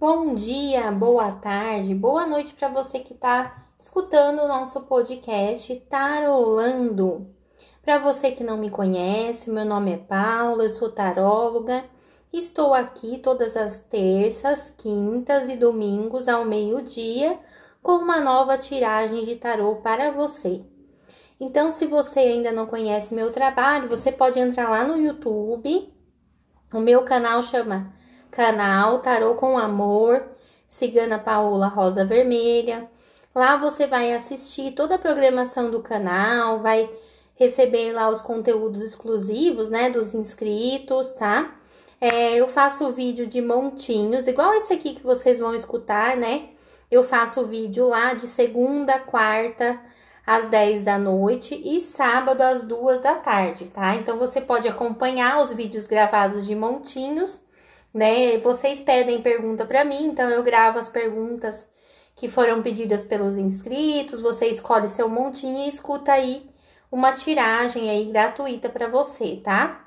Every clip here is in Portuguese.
Bom dia, boa tarde, boa noite para você que está escutando o nosso podcast Tarolando. Para você que não me conhece, meu nome é Paula, eu sou taróloga. Estou aqui todas as terças, quintas e domingos ao meio-dia com uma nova tiragem de tarô para você. Então, se você ainda não conhece meu trabalho, você pode entrar lá no YouTube. O meu canal chama canal Tarô com Amor, Cigana Paola Rosa Vermelha. Lá você vai assistir toda a programação do canal, vai receber lá os conteúdos exclusivos, né, dos inscritos, tá? É, eu faço vídeo de montinhos, igual esse aqui que vocês vão escutar, né? Eu faço vídeo lá de segunda, quarta, às 10 da noite e sábado às 2 da tarde, tá? Então você pode acompanhar os vídeos gravados de montinhos né? Vocês pedem pergunta para mim, então eu gravo as perguntas que foram pedidas pelos inscritos, você escolhe seu montinho e escuta aí uma tiragem aí gratuita para você, tá?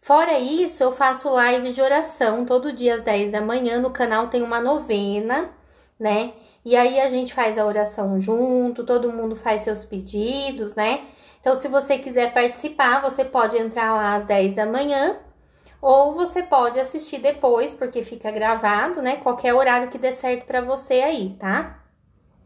Fora isso, eu faço lives de oração todo dia às 10 da manhã. No canal tem uma novena, né? E aí a gente faz a oração junto, todo mundo faz seus pedidos, né? Então, se você quiser participar, você pode entrar lá às 10 da manhã ou você pode assistir depois, porque fica gravado, né? Qualquer horário que dê certo para você aí, tá?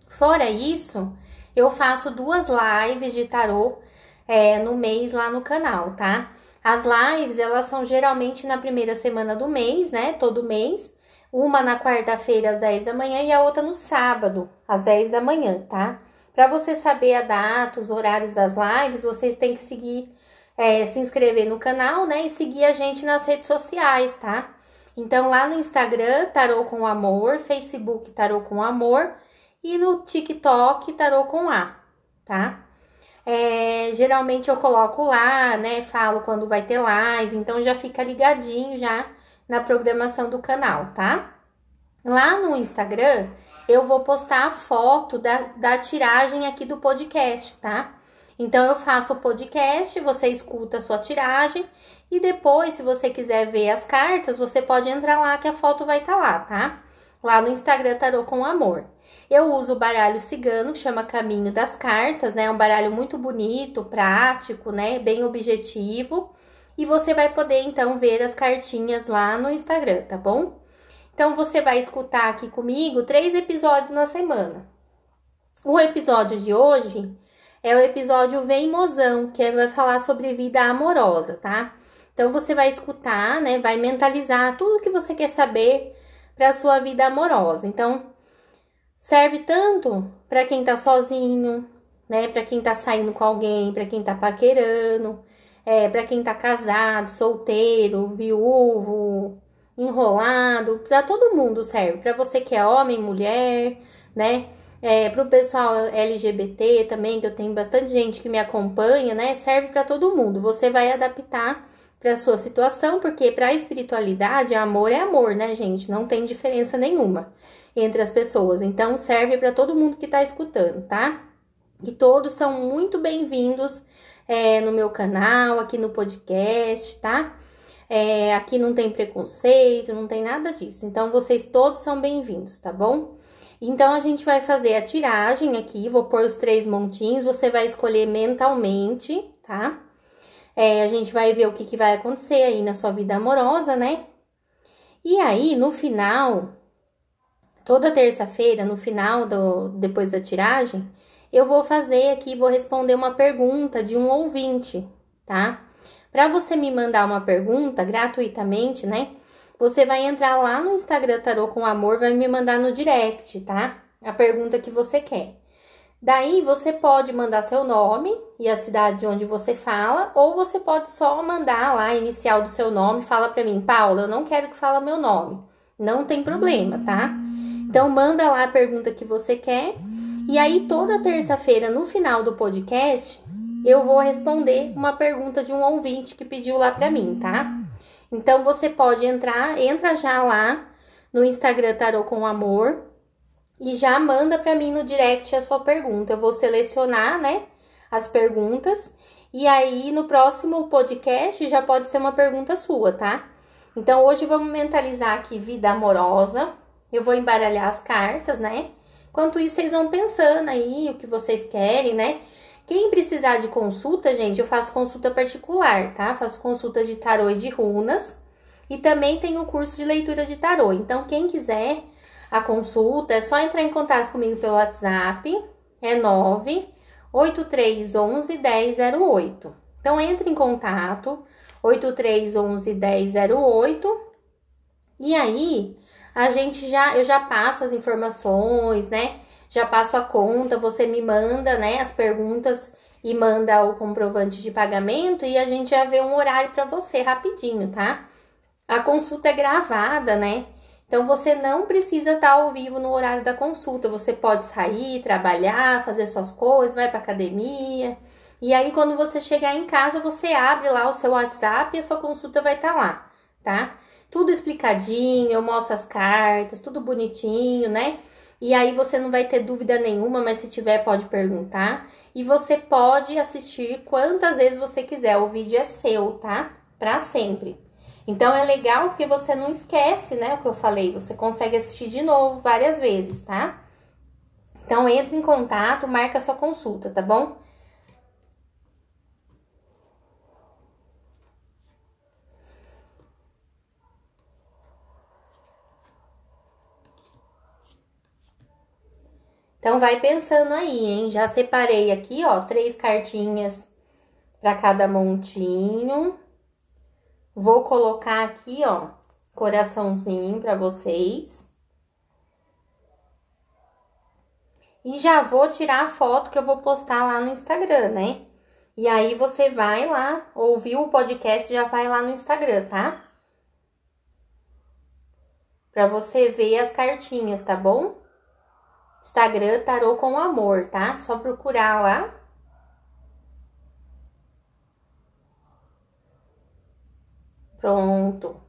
Fora isso, eu faço duas lives de tarô é, no mês lá no canal, tá? As lives, elas são geralmente na primeira semana do mês, né? Todo mês. Uma na quarta-feira às 10 da manhã e a outra no sábado, às 10 da manhã, tá? Para você saber a data, os horários das lives, vocês têm que seguir é, se inscrever no canal, né? E seguir a gente nas redes sociais, tá? Então, lá no Instagram, Tarô com Amor, Facebook Tarô com Amor e no TikTok Tarô com A, tá? É, geralmente eu coloco lá, né? Falo quando vai ter live, então já fica ligadinho já na programação do canal, tá? Lá no Instagram eu vou postar a foto da, da tiragem aqui do podcast, tá? Então eu faço o podcast, você escuta a sua tiragem e depois, se você quiser ver as cartas, você pode entrar lá que a foto vai estar tá lá, tá? Lá no Instagram Tarô com Amor. Eu uso o baralho cigano, que chama Caminho das Cartas, né? É um baralho muito bonito, prático, né? Bem objetivo. E você vai poder então ver as cartinhas lá no Instagram, tá bom? Então você vai escutar aqui comigo três episódios na semana. O episódio de hoje é o episódio Vem Mozão, que vai falar sobre vida amorosa, tá? Então você vai escutar, né? Vai mentalizar tudo que você quer saber para sua vida amorosa. Então serve tanto para quem tá sozinho, né? Para quem tá saindo com alguém, para quem tá paquerando, é, para quem tá casado, solteiro, viúvo, enrolado, para todo mundo serve. Para você que é homem, mulher, né? É, para o pessoal LGBT também, que eu tenho bastante gente que me acompanha, né? Serve para todo mundo. Você vai adaptar para sua situação, porque para a espiritualidade, amor é amor, né, gente? Não tem diferença nenhuma entre as pessoas. Então, serve para todo mundo que está escutando, tá? E todos são muito bem-vindos é, no meu canal, aqui no podcast, tá? É, aqui não tem preconceito, não tem nada disso. Então, vocês todos são bem-vindos, tá bom? Então, a gente vai fazer a tiragem aqui, vou pôr os três montinhos, você vai escolher mentalmente, tá? É, a gente vai ver o que, que vai acontecer aí na sua vida amorosa, né? E aí, no final, toda terça-feira, no final do depois da tiragem, eu vou fazer aqui, vou responder uma pergunta de um ouvinte, tá? Para você me mandar uma pergunta gratuitamente, né? Você vai entrar lá no Instagram Tarô com Amor, vai me mandar no direct, tá? A pergunta que você quer. Daí você pode mandar seu nome e a cidade de onde você fala, ou você pode só mandar lá a inicial do seu nome, fala para mim, Paula, eu não quero que fale meu nome. Não tem problema, tá? Então manda lá a pergunta que você quer. E aí toda terça-feira no final do podcast, eu vou responder uma pergunta de um ouvinte que pediu lá para mim, tá? Então você pode entrar, entra já lá no Instagram Tarô com Amor e já manda para mim no direct a sua pergunta. Eu vou selecionar, né, as perguntas e aí no próximo podcast já pode ser uma pergunta sua, tá? Então, hoje vamos mentalizar aqui vida amorosa. Eu vou embaralhar as cartas, né? Enquanto isso, vocês vão pensando aí o que vocês querem, né? Quem precisar de consulta, gente, eu faço consulta particular, tá? Faço consulta de tarô e de runas. E também tem o curso de leitura de tarô. Então, quem quiser a consulta, é só entrar em contato comigo pelo WhatsApp. É 98311 1008. Então, entre em contato. 8311 1008. E aí, a gente já, eu já passo as informações, né? Já passo a conta, você me manda, né, as perguntas e manda o comprovante de pagamento e a gente já vê um horário para você rapidinho, tá? A consulta é gravada, né? Então você não precisa estar ao vivo no horário da consulta. Você pode sair, trabalhar, fazer suas coisas, vai para academia. E aí quando você chegar em casa, você abre lá o seu WhatsApp e a sua consulta vai estar lá, tá? tudo explicadinho, eu mostro as cartas, tudo bonitinho, né? E aí você não vai ter dúvida nenhuma, mas se tiver pode perguntar. E você pode assistir quantas vezes você quiser, o vídeo é seu, tá? Para sempre. Então é legal porque você não esquece, né, o que eu falei, você consegue assistir de novo várias vezes, tá? Então entre em contato, marca sua consulta, tá bom? Então vai pensando aí, hein? Já separei aqui, ó, três cartinhas para cada montinho. Vou colocar aqui, ó, coraçãozinho para vocês. E já vou tirar a foto que eu vou postar lá no Instagram, né? E aí você vai lá, ouviu o podcast, já vai lá no Instagram, tá? Pra você ver as cartinhas, tá bom? Instagram Tarô com Amor, tá? Só procurar lá. Pronto.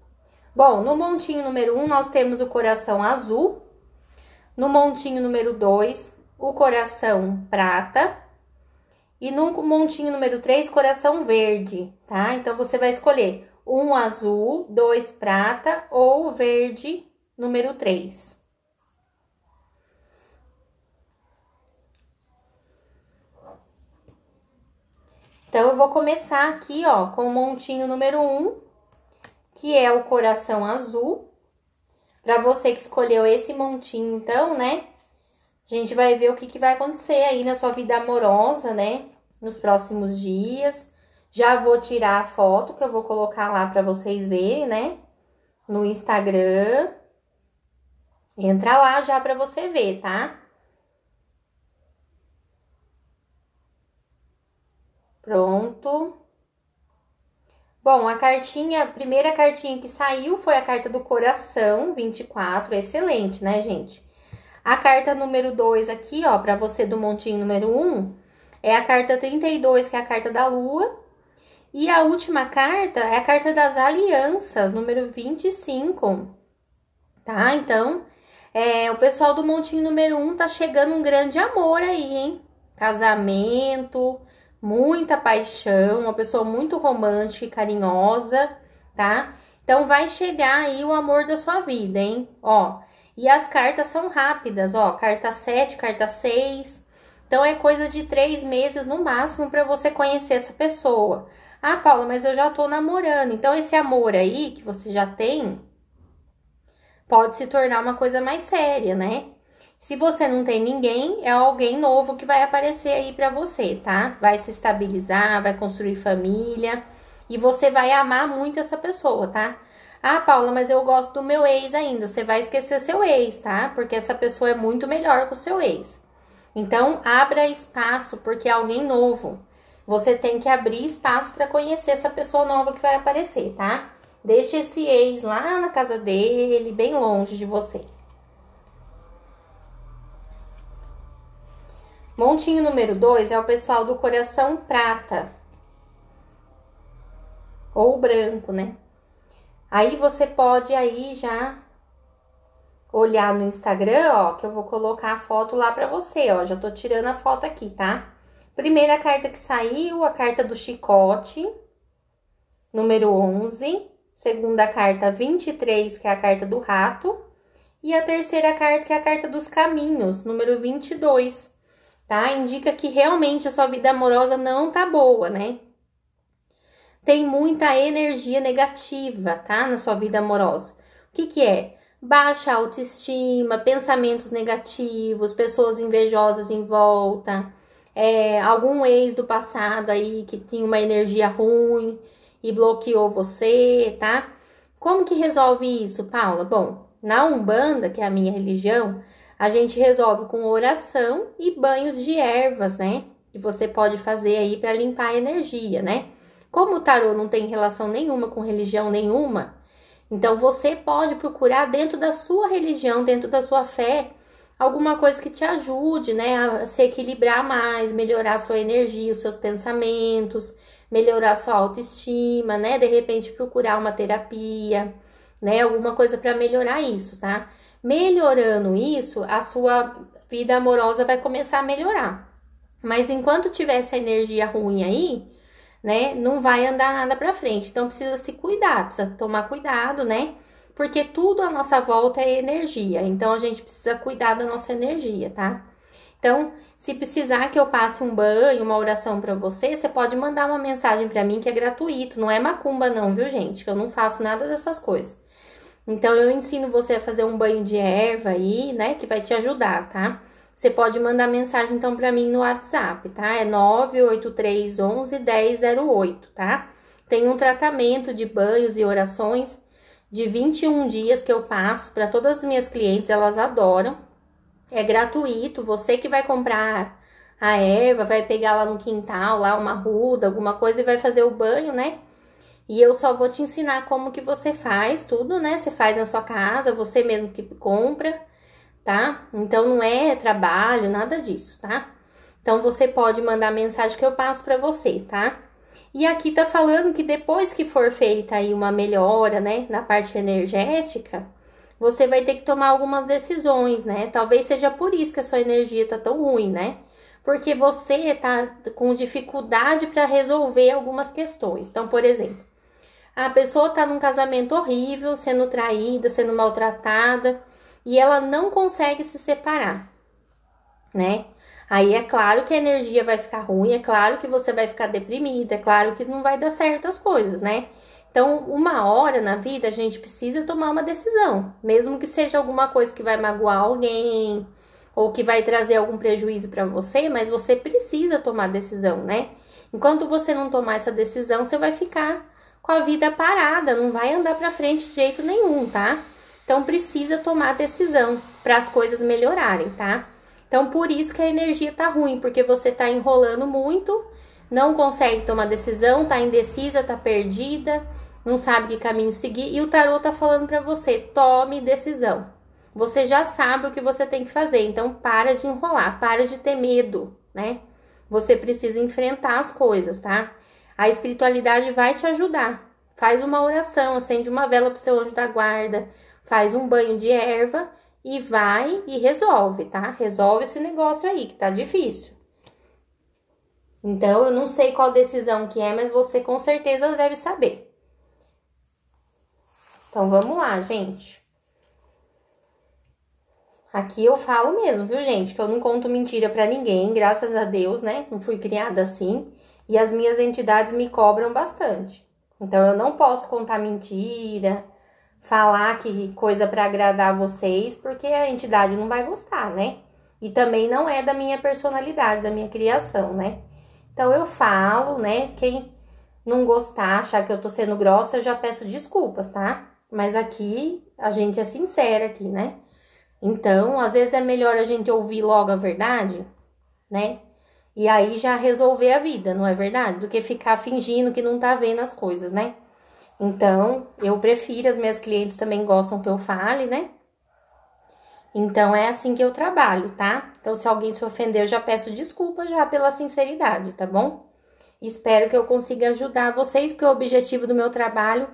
Bom, no montinho número 1 um, nós temos o coração azul. No montinho número 2, o coração prata. E no montinho número 3, coração verde, tá? Então você vai escolher um azul, dois prata ou verde número 3. Então, eu vou começar aqui, ó, com o montinho número 1, um, que é o coração azul. Pra você que escolheu esse montinho, então, né? A gente vai ver o que, que vai acontecer aí na sua vida amorosa, né? Nos próximos dias. Já vou tirar a foto que eu vou colocar lá pra vocês verem, né? No Instagram. Entra lá já pra você ver, tá? Pronto. Bom, a cartinha, a primeira cartinha que saiu foi a carta do coração, 24, excelente, né, gente? A carta número 2 aqui, ó, para você do montinho número 1, um, é a carta 32, que é a carta da lua. E a última carta é a carta das alianças, número 25. Tá? Então, é, o pessoal do montinho número 1 um tá chegando um grande amor aí, hein? Casamento, muita paixão, uma pessoa muito romântica e carinhosa, tá? Então vai chegar aí o amor da sua vida, hein? Ó, e as cartas são rápidas, ó, carta 7, carta 6. Então é coisa de três meses no máximo para você conhecer essa pessoa. Ah, Paula, mas eu já tô namorando. Então esse amor aí que você já tem pode se tornar uma coisa mais séria, né? Se você não tem ninguém, é alguém novo que vai aparecer aí para você, tá? Vai se estabilizar, vai construir família e você vai amar muito essa pessoa, tá? Ah, Paula, mas eu gosto do meu ex ainda. Você vai esquecer seu ex, tá? Porque essa pessoa é muito melhor que o seu ex. Então, abra espaço, porque é alguém novo. Você tem que abrir espaço para conhecer essa pessoa nova que vai aparecer, tá? Deixe esse ex lá na casa dele, bem longe de você. Montinho número 2 é o pessoal do coração prata. Ou branco, né? Aí você pode aí já olhar no Instagram, ó, que eu vou colocar a foto lá pra você, ó. Já tô tirando a foto aqui, tá? Primeira carta que saiu, a carta do chicote, número 11. segunda carta 23, que é a carta do rato, e a terceira carta, que é a carta dos caminhos, número 22, tá? Indica que realmente a sua vida amorosa não tá boa, né? Tem muita energia negativa, tá? Na sua vida amorosa. O que que é? Baixa autoestima, pensamentos negativos, pessoas invejosas em volta, é, algum ex do passado aí que tinha uma energia ruim e bloqueou você, tá? Como que resolve isso, Paula? Bom, na Umbanda, que é a minha religião, a gente resolve com oração e banhos de ervas, né? Que você pode fazer aí para limpar a energia, né? Como o tarô não tem relação nenhuma com religião nenhuma, então você pode procurar dentro da sua religião, dentro da sua fé, alguma coisa que te ajude, né, a se equilibrar mais, melhorar sua energia, os seus pensamentos, melhorar sua autoestima, né? De repente procurar uma terapia, né, alguma coisa para melhorar isso, tá? Melhorando isso, a sua vida amorosa vai começar a melhorar. Mas enquanto tiver essa energia ruim aí, né, não vai andar nada para frente. Então precisa se cuidar, precisa tomar cuidado, né? porque tudo à nossa volta é energia. Então a gente precisa cuidar da nossa energia, tá? Então, se precisar que eu passe um banho, uma oração para você, você pode mandar uma mensagem para mim que é gratuito, não é macumba não, viu, gente? Que eu não faço nada dessas coisas. Então eu ensino você a fazer um banho de erva aí, né, que vai te ajudar, tá? Você pode mandar mensagem então para mim no WhatsApp, tá? É 98311 1008, tá? Tem um tratamento de banhos e orações de 21 dias que eu passo para todas as minhas clientes, elas adoram. É gratuito, você que vai comprar a erva, vai pegar lá no quintal, lá uma ruda, alguma coisa e vai fazer o banho, né? E eu só vou te ensinar como que você faz tudo, né? Você faz na sua casa, você mesmo que compra, tá? Então não é trabalho, nada disso, tá? Então você pode mandar mensagem que eu passo para você, tá? E aqui tá falando que depois que for feita aí uma melhora, né, na parte energética, você vai ter que tomar algumas decisões, né? Talvez seja por isso que a sua energia tá tão ruim, né? Porque você tá com dificuldade para resolver algumas questões. Então, por exemplo, a pessoa tá num casamento horrível, sendo traída, sendo maltratada, e ela não consegue se separar, né? Aí é claro que a energia vai ficar ruim, é claro que você vai ficar deprimida, é claro que não vai dar certo as coisas, né? Então, uma hora na vida a gente precisa tomar uma decisão, mesmo que seja alguma coisa que vai magoar alguém ou que vai trazer algum prejuízo para você, mas você precisa tomar decisão, né? Enquanto você não tomar essa decisão, você vai ficar com a vida parada, não vai andar para frente de jeito nenhum, tá? Então precisa tomar decisão para as coisas melhorarem, tá? Então, por isso que a energia tá ruim, porque você tá enrolando muito, não consegue tomar decisão, tá indecisa, tá perdida, não sabe que caminho seguir, e o tarô tá falando para você: tome decisão. Você já sabe o que você tem que fazer, então para de enrolar, para de ter medo, né? Você precisa enfrentar as coisas, tá? A espiritualidade vai te ajudar. Faz uma oração, acende uma vela pro seu anjo da guarda, faz um banho de erva e vai e resolve, tá? Resolve esse negócio aí que tá difícil. Então, eu não sei qual decisão que é, mas você com certeza deve saber. Então, vamos lá, gente. Aqui eu falo mesmo, viu, gente? Que eu não conto mentira para ninguém, graças a Deus, né? Não fui criada assim. E as minhas entidades me cobram bastante. Então, eu não posso contar mentira, falar que coisa para agradar vocês, porque a entidade não vai gostar, né? E também não é da minha personalidade, da minha criação, né? Então eu falo, né? Quem não gostar, achar que eu tô sendo grossa, eu já peço desculpas, tá? Mas aqui a gente é sincera aqui, né? Então, às vezes é melhor a gente ouvir logo a verdade, né? E aí já resolver a vida, não é verdade? Do que ficar fingindo que não tá vendo as coisas, né? Então, eu prefiro, as minhas clientes também gostam que eu fale, né? Então, é assim que eu trabalho, tá? Então, se alguém se ofender, eu já peço desculpa já pela sinceridade, tá bom? Espero que eu consiga ajudar vocês, porque o objetivo do meu trabalho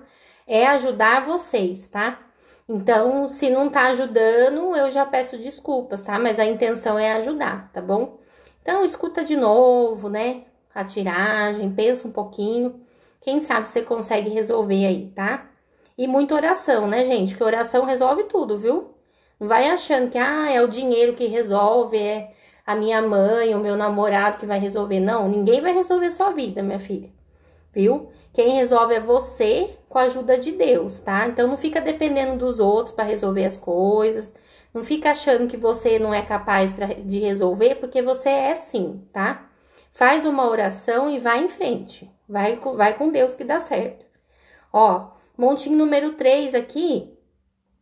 é ajudar vocês, tá? Então, se não tá ajudando, eu já peço desculpas, tá? Mas a intenção é ajudar, tá bom? Então, escuta de novo, né? A tiragem, pensa um pouquinho quem sabe você consegue resolver aí, tá? E muita oração, né, gente? Que oração resolve tudo, viu? Não vai achando que ah, é o dinheiro que resolve, é a minha mãe, o meu namorado que vai resolver. Não, ninguém vai resolver sua vida, minha filha. Viu? Quem resolve é você com a ajuda de Deus, tá? Então não fica dependendo dos outros para resolver as coisas. Não fica achando que você não é capaz pra, de resolver, porque você é sim, tá? Faz uma oração e vai em frente. Vai, vai com Deus que dá certo. Ó, montinho número 3 aqui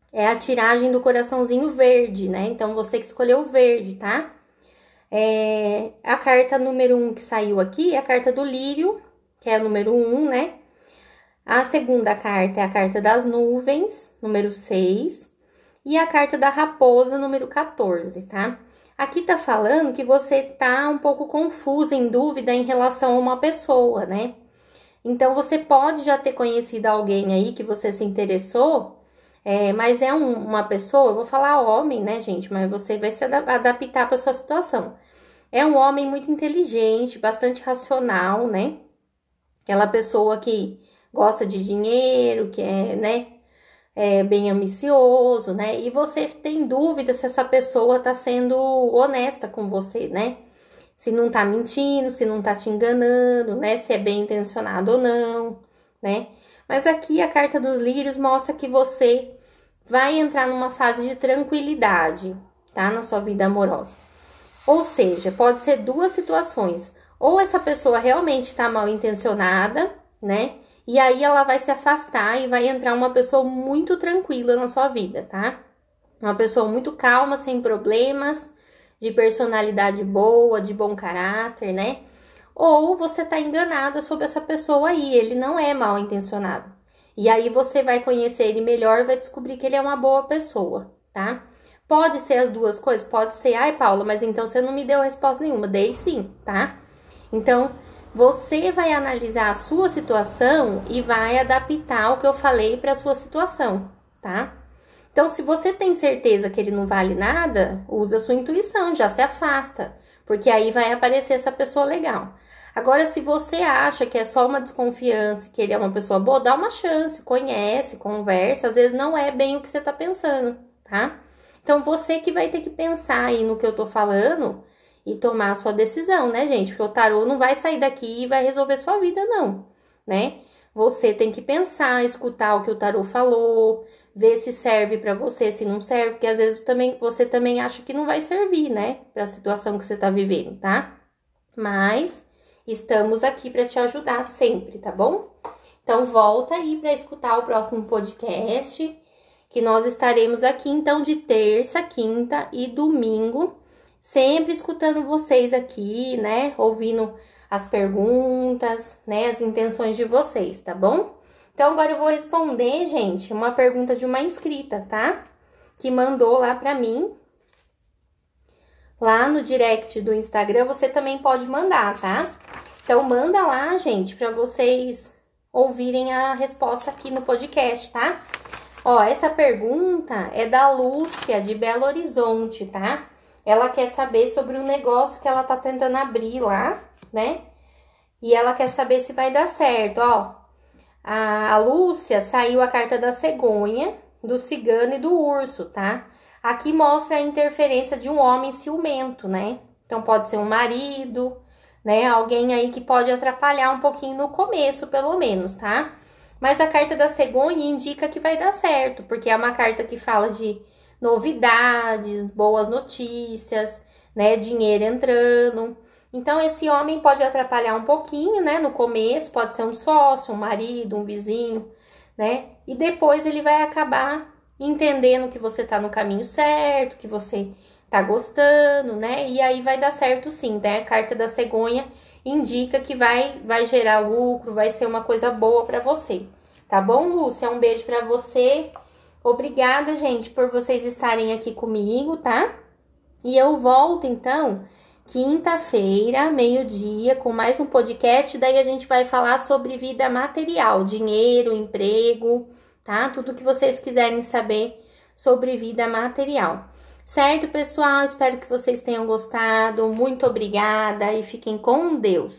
é a tiragem do coraçãozinho verde, né? Então você que escolheu o verde, tá? É, a carta número 1 um que saiu aqui é a carta do lírio, que é a número 1, um, né? A segunda carta é a carta das nuvens, número 6, e a carta da raposa, número 14, tá? Aqui tá falando que você tá um pouco confusa, em dúvida em relação a uma pessoa, né? Então você pode já ter conhecido alguém aí que você se interessou, é, mas é um, uma pessoa, eu vou falar homem, né, gente? Mas você vai se adaptar para sua situação. É um homem muito inteligente, bastante racional, né? Aquela pessoa que gosta de dinheiro, que é, né, é bem ambicioso, né? E você tem dúvida se essa pessoa tá sendo honesta com você, né? Se não tá mentindo, se não tá te enganando, né? Se é bem intencionado ou não, né? Mas aqui a carta dos lírios mostra que você vai entrar numa fase de tranquilidade, tá? Na sua vida amorosa. Ou seja, pode ser duas situações. Ou essa pessoa realmente está mal intencionada, né? E aí ela vai se afastar e vai entrar uma pessoa muito tranquila na sua vida, tá? Uma pessoa muito calma, sem problemas, de personalidade boa, de bom caráter, né? Ou você tá enganada sobre essa pessoa aí, ele não é mal intencionado. E aí você vai conhecer ele melhor vai descobrir que ele é uma boa pessoa, tá? Pode ser as duas coisas, pode ser, ai, Paula, mas então você não me deu resposta nenhuma. Dei sim, tá? Então, você vai analisar a sua situação e vai adaptar o que eu falei para a sua situação, tá? Então, se você tem certeza que ele não vale nada, usa sua intuição, já se afasta, porque aí vai aparecer essa pessoa legal. Agora, se você acha que é só uma desconfiança, que ele é uma pessoa boa, dá uma chance, conhece, conversa, às vezes não é bem o que você tá pensando, tá? Então, você que vai ter que pensar aí no que eu tô falando e tomar a sua decisão, né, gente? Porque o tarô não vai sair daqui e vai resolver sua vida, não, né? Você tem que pensar, escutar o que o tarô falou, ver se serve para você, se não serve, porque às vezes também você também acha que não vai servir, né, para a situação que você tá vivendo, tá? Mas estamos aqui para te ajudar sempre, tá bom? Então volta aí para escutar o próximo podcast, que nós estaremos aqui então de terça, quinta e domingo sempre escutando vocês aqui, né? Ouvindo as perguntas, né? As intenções de vocês, tá bom? Então agora eu vou responder, gente, uma pergunta de uma inscrita, tá? Que mandou lá pra mim. Lá no direct do Instagram você também pode mandar, tá? Então manda lá, gente, para vocês ouvirem a resposta aqui no podcast, tá? Ó, essa pergunta é da Lúcia de Belo Horizonte, tá? Ela quer saber sobre o negócio que ela tá tentando abrir lá, né? E ela quer saber se vai dar certo, ó. A, a Lúcia saiu a carta da cegonha, do cigano e do urso, tá? Aqui mostra a interferência de um homem ciumento, né? Então pode ser um marido, né? Alguém aí que pode atrapalhar um pouquinho no começo, pelo menos, tá? Mas a carta da cegonha indica que vai dar certo, porque é uma carta que fala de novidades, boas notícias, né? Dinheiro entrando. Então, esse homem pode atrapalhar um pouquinho, né? No começo, pode ser um sócio, um marido, um vizinho, né? E depois ele vai acabar entendendo que você tá no caminho certo, que você tá gostando, né? E aí vai dar certo sim, né? A carta da cegonha indica que vai, vai gerar lucro, vai ser uma coisa boa para você. Tá bom, Lúcia? Um beijo para você. Obrigada, gente, por vocês estarem aqui comigo, tá? E eu volto então quinta-feira, meio-dia, com mais um podcast. Daí a gente vai falar sobre vida material, dinheiro, emprego, tá? Tudo que vocês quiserem saber sobre vida material. Certo, pessoal? Espero que vocês tenham gostado. Muito obrigada e fiquem com Deus.